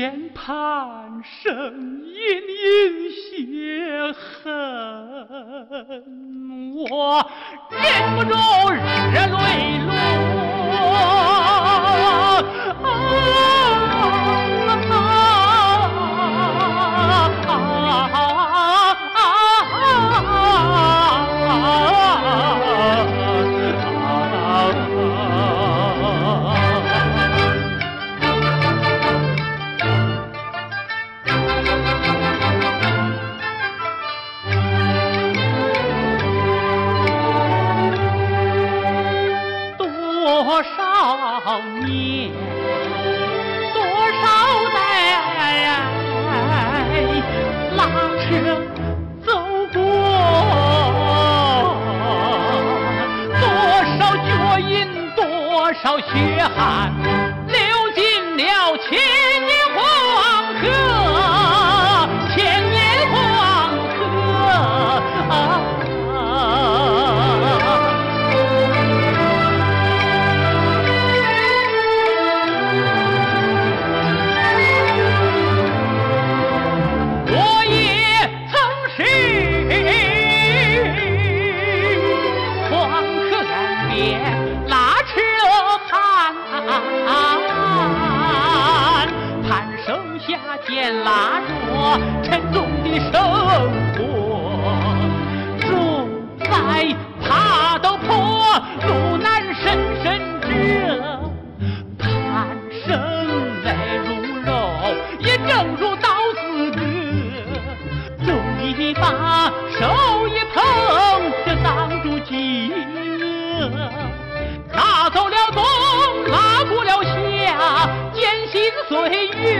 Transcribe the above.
键盘声隐隐血痕，我忍不住热泪这走过多少脚印多少血汗流进了千绳下见拉着沉重的生活，路再爬都坡，路难深深折，攀绳来如肉，也正如刀子割，走一把，手一碰，就挡住饥饿。拉走了冬，拉过了夏，艰辛岁月。